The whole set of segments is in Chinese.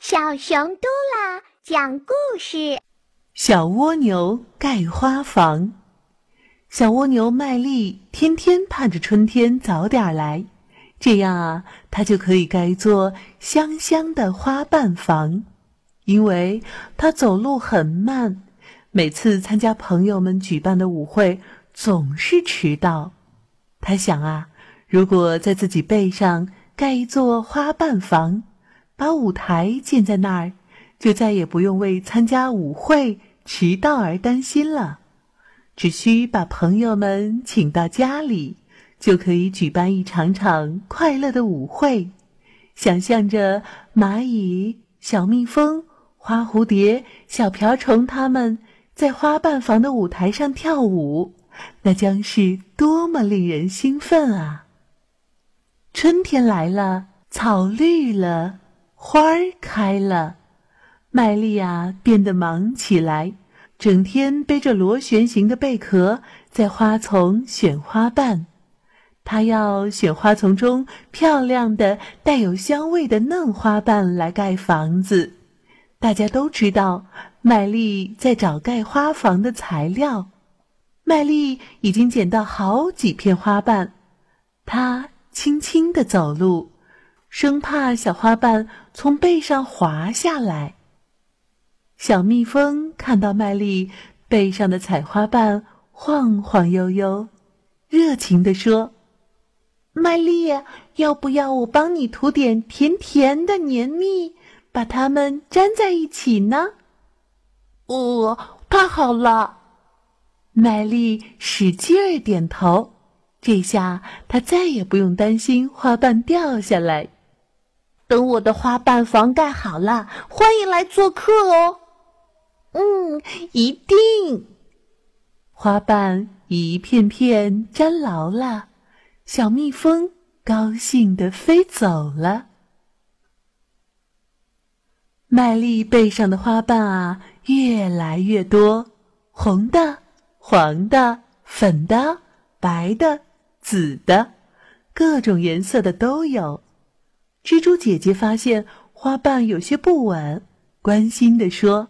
小熊嘟啦讲故事：小蜗牛盖花房。小蜗牛麦丽天天盼着春天早点来，这样啊，它就可以盖一座香香的花瓣房。因为它走路很慢，每次参加朋友们举办的舞会总是迟到。他想啊，如果在自己背上盖一座花瓣房。把舞台建在那儿，就再也不用为参加舞会迟到而担心了。只需把朋友们请到家里，就可以举办一场场快乐的舞会。想象着蚂蚁、小蜜蜂、花蝴蝶、小瓢虫他们在花瓣房的舞台上跳舞，那将是多么令人兴奋啊！春天来了，草绿了。花儿开了，麦莉亚变得忙起来，整天背着螺旋形的贝壳在花丛选花瓣。她要选花丛中漂亮的、带有香味的嫩花瓣来盖房子。大家都知道，麦莉在找盖花房的材料。麦莉已经捡到好几片花瓣，她轻轻地走路。生怕小花瓣从背上滑下来。小蜜蜂看到麦粒背上的彩花瓣晃晃悠悠，热情地说：“麦粒，要不要我帮你涂点甜甜的黏蜜，把它们粘在一起呢？”“哦，太好了！”麦粒使劲儿点头，这下它再也不用担心花瓣掉下来。等我的花瓣房盖好了，欢迎来做客哦。嗯，一定。花瓣一片片粘牢了，小蜜蜂高兴地飞走了。麦粒背上的花瓣啊，越来越多，红的、黄的、粉的、白的、紫的，各种颜色的都有。蜘蛛姐姐发现花瓣有些不稳，关心地说：“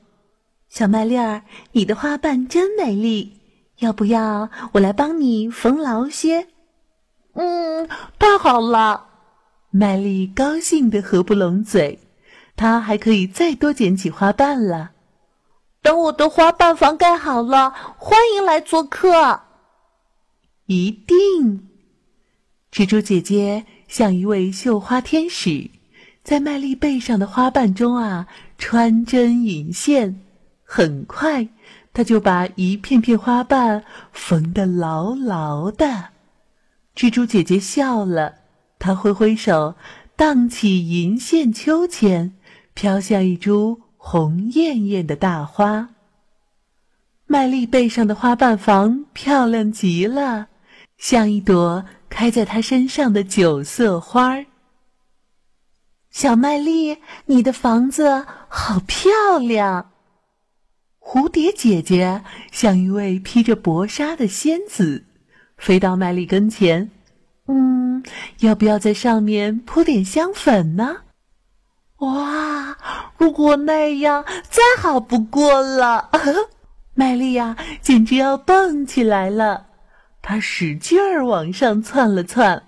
小麦粒儿，你的花瓣真美丽，要不要我来帮你缝牢些？”“嗯，太好了！”麦粒高兴的合不拢嘴，它还可以再多捡几花瓣了。等我的花瓣房盖好了，欢迎来做客。一定，蜘蛛姐姐。像一位绣花天使，在麦粒背上的花瓣中啊穿针引线，很快，她就把一片片花瓣缝得牢牢的。蜘蛛姐姐笑了，她挥挥手，荡起银线秋千，飘向一株红艳艳的大花。麦粒背上的花瓣房漂亮极了，像一朵。开在她身上的九色花儿。小麦粒，你的房子好漂亮。蝴蝶姐姐像一位披着薄纱的仙子，飞到麦粒跟前。嗯，要不要在上面铺点香粉呢？哇，如果那样，再好不过了。麦粒呀，简直要蹦起来了。他使劲儿往上窜了窜，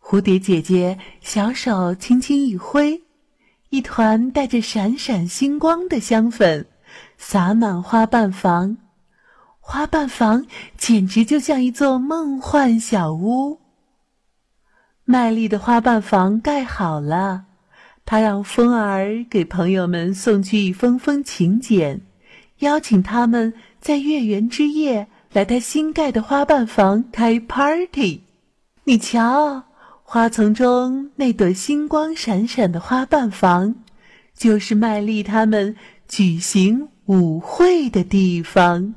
蝴蝶姐姐小手轻轻一挥，一团带着闪闪星光的香粉洒满花瓣房，花瓣房简直就像一座梦幻小屋。麦力的花瓣房盖好了，她让风儿给朋友们送去一封封请柬，邀请他们在月圆之夜。来他新盖的花瓣房开 party，你瞧，花丛中那朵星光闪闪的花瓣房，就是麦丽他们举行舞会的地方。